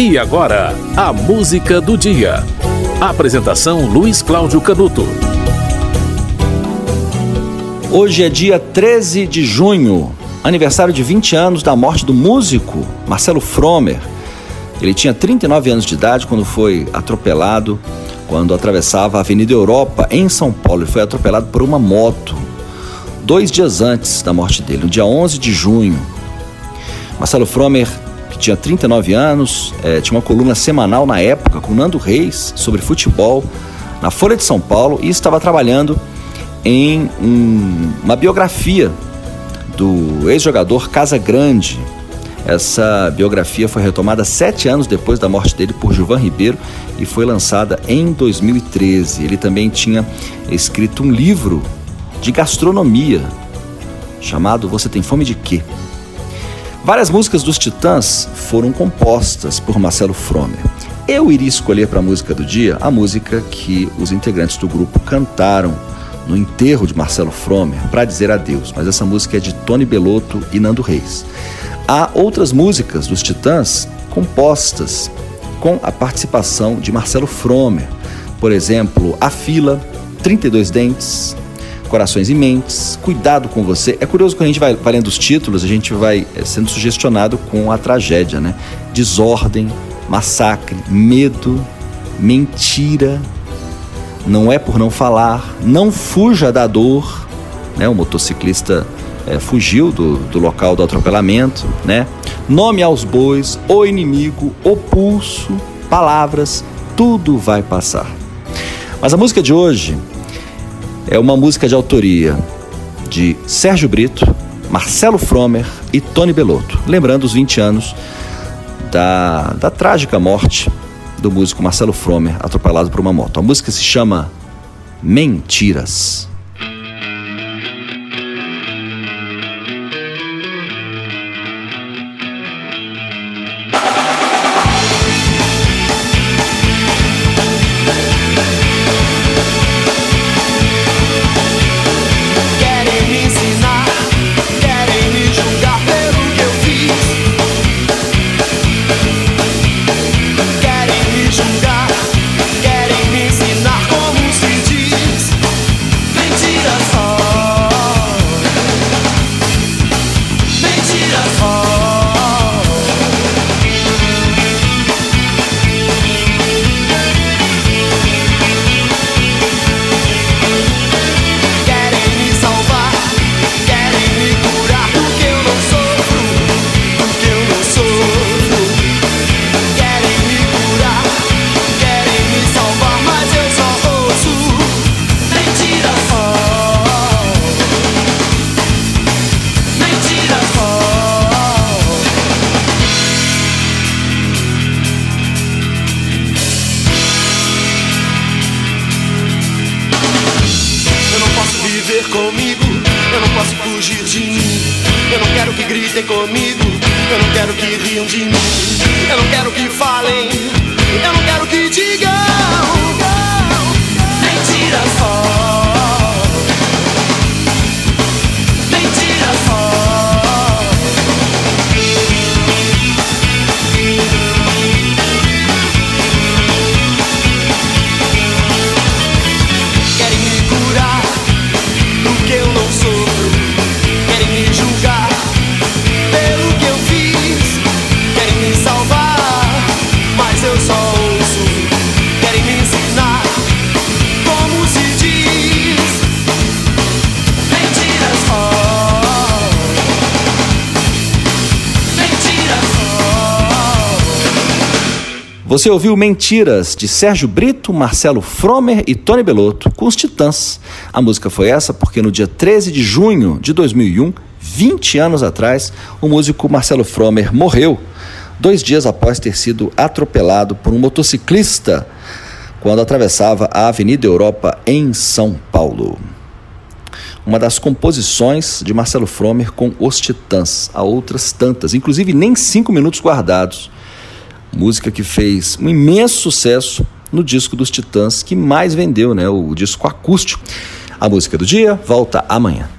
E agora, a música do dia. Apresentação Luiz Cláudio Canuto. Hoje é dia 13 de junho, aniversário de 20 anos da morte do músico Marcelo Fromer. Ele tinha 39 anos de idade quando foi atropelado, quando atravessava a Avenida Europa em São Paulo. Ele foi atropelado por uma moto dois dias antes da morte dele, no dia 11 de junho. Marcelo Fromer que tinha 39 anos, é, tinha uma coluna semanal na época com Nando Reis sobre futebol na Folha de São Paulo e estava trabalhando em um, uma biografia do ex-jogador Casa Grande. Essa biografia foi retomada sete anos depois da morte dele por Gilvan Ribeiro e foi lançada em 2013. Ele também tinha escrito um livro de gastronomia chamado Você Tem Fome de Quê? Várias músicas dos Titãs foram compostas por Marcelo Fromer. Eu iria escolher para a música do dia a música que os integrantes do grupo cantaram no enterro de Marcelo Fromer para dizer adeus, mas essa música é de Tony Belotto e Nando Reis. Há outras músicas dos Titãs compostas com a participação de Marcelo Fromer, por exemplo, A Fila, 32 Dentes, corações e mentes, cuidado com você. É curioso que a gente vai, vai lendo os títulos, a gente vai eh, sendo sugestionado com a tragédia, né? Desordem, massacre, medo, mentira, não é por não falar, não fuja da dor, né? O motociclista é, fugiu do, do local do atropelamento, né? Nome aos bois, o inimigo, o pulso, palavras, tudo vai passar. Mas a música de hoje é uma música de autoria de Sérgio Brito, Marcelo Fromer e Tony Belotto, lembrando os 20 anos da, da trágica morte do músico Marcelo Fromer, atropelado por uma moto. A música se chama Mentiras. Viver comigo, eu não posso fugir de mim. Eu não quero que gritem comigo, eu não quero que riam de mim. Eu não quero que falem, Você ouviu Mentiras de Sérgio Brito, Marcelo Fromer e Tony Belotto com os Titãs. A música foi essa porque no dia 13 de junho de 2001, 20 anos atrás, o músico Marcelo Fromer morreu, dois dias após ter sido atropelado por um motociclista quando atravessava a Avenida Europa em São Paulo. Uma das composições de Marcelo Fromer com os Titãs, há outras tantas, inclusive nem cinco minutos guardados música que fez um imenso sucesso no disco dos Titãs que mais vendeu, né? O disco acústico. A música do dia volta amanhã.